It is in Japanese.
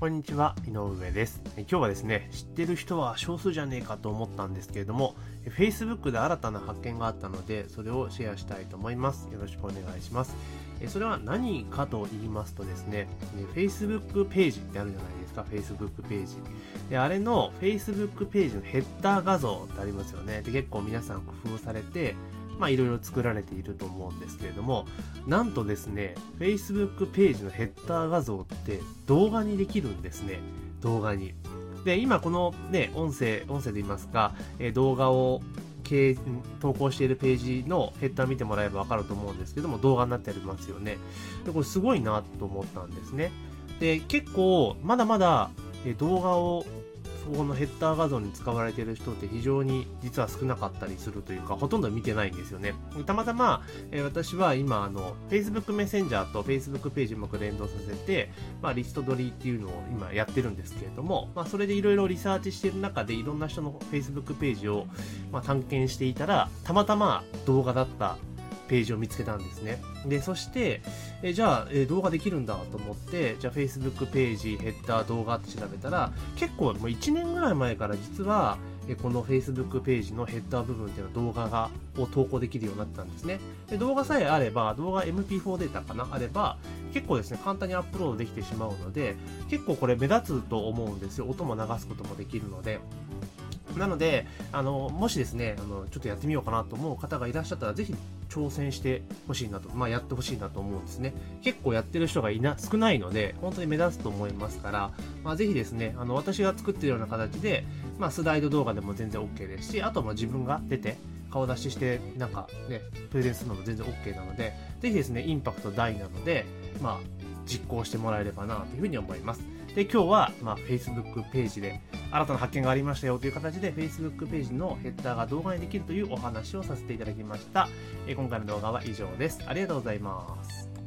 こんにちは、井上です。今日はですね、知ってる人は少数じゃねえかと思ったんですけれども、Facebook で新たな発見があったので、それをシェアしたいと思います。よろしくお願いします。それは何かと言いますとですね、Facebook ページってあるじゃないですか、Facebook ページ。で、あれの Facebook ページのヘッダー画像ってありますよね。で、結構皆さん工夫されて、まあいろいろ作られていると思うんですけれども、なんとですね、Facebook ページのヘッダー画像って動画にできるんですね。動画に。で、今このね、音声、音声で言いますか、え動画を投稿しているページのヘッダー見てもらえばわかると思うんですけども、動画になってありますよね。で、これすごいなと思ったんですね。で、結構、まだまだ、動画をこのヘッダー画像に使われている人って非常に実は少なかったりするというか、ほとんど見てないんですよね。たまたま、えー私は今、あの、Facebook メッセンジャーと Facebook ページうまく連動させて、まあ、リスト取りっていうのを今やってるんですけれども、まあ、それでいろいろリサーチしてる中で、いろんな人の Facebook ページを、まあ、探検していたら、たまたま動画だったページを見つけたんですね。で、そして、えじゃあ、え動画できるんだと思って、じゃあ Facebook ページ、ヘッダー、動画って調べたら、結構もう1年ぐらい前から実は、えこの Facebook ページのヘッダー部分っていうのは動画がを投稿できるようになったんですね。で動画さえあれば、動画 MP4 データかなあれば、結構ですね、簡単にアップロードできてしまうので、結構これ目立つと思うんですよ。音も流すこともできるので。なので、あの、もしですね、あの、ちょっとやってみようかなと思う方がいらっしゃったら、ぜひ挑戦してほしいなと、まあ、やってほしいなと思うんですね。結構やってる人がいな、少ないので、本当に目立つと思いますから、まあ、ぜひですね、あの、私が作ってるような形で、まあ、スライド動画でも全然 OK ですし、あとは自分が出て、顔出しして、なんかね、プレゼンするのも全然 OK なので、ぜひですね、インパクト大なので、まあ、実行してもらえればなというふうに思います。で、今日は、まあ、Facebook ページで新たな発見がありましたよという形で Facebook ページのヘッダーが動画にできるというお話をさせていただきました。え今回の動画は以上です。ありがとうございます。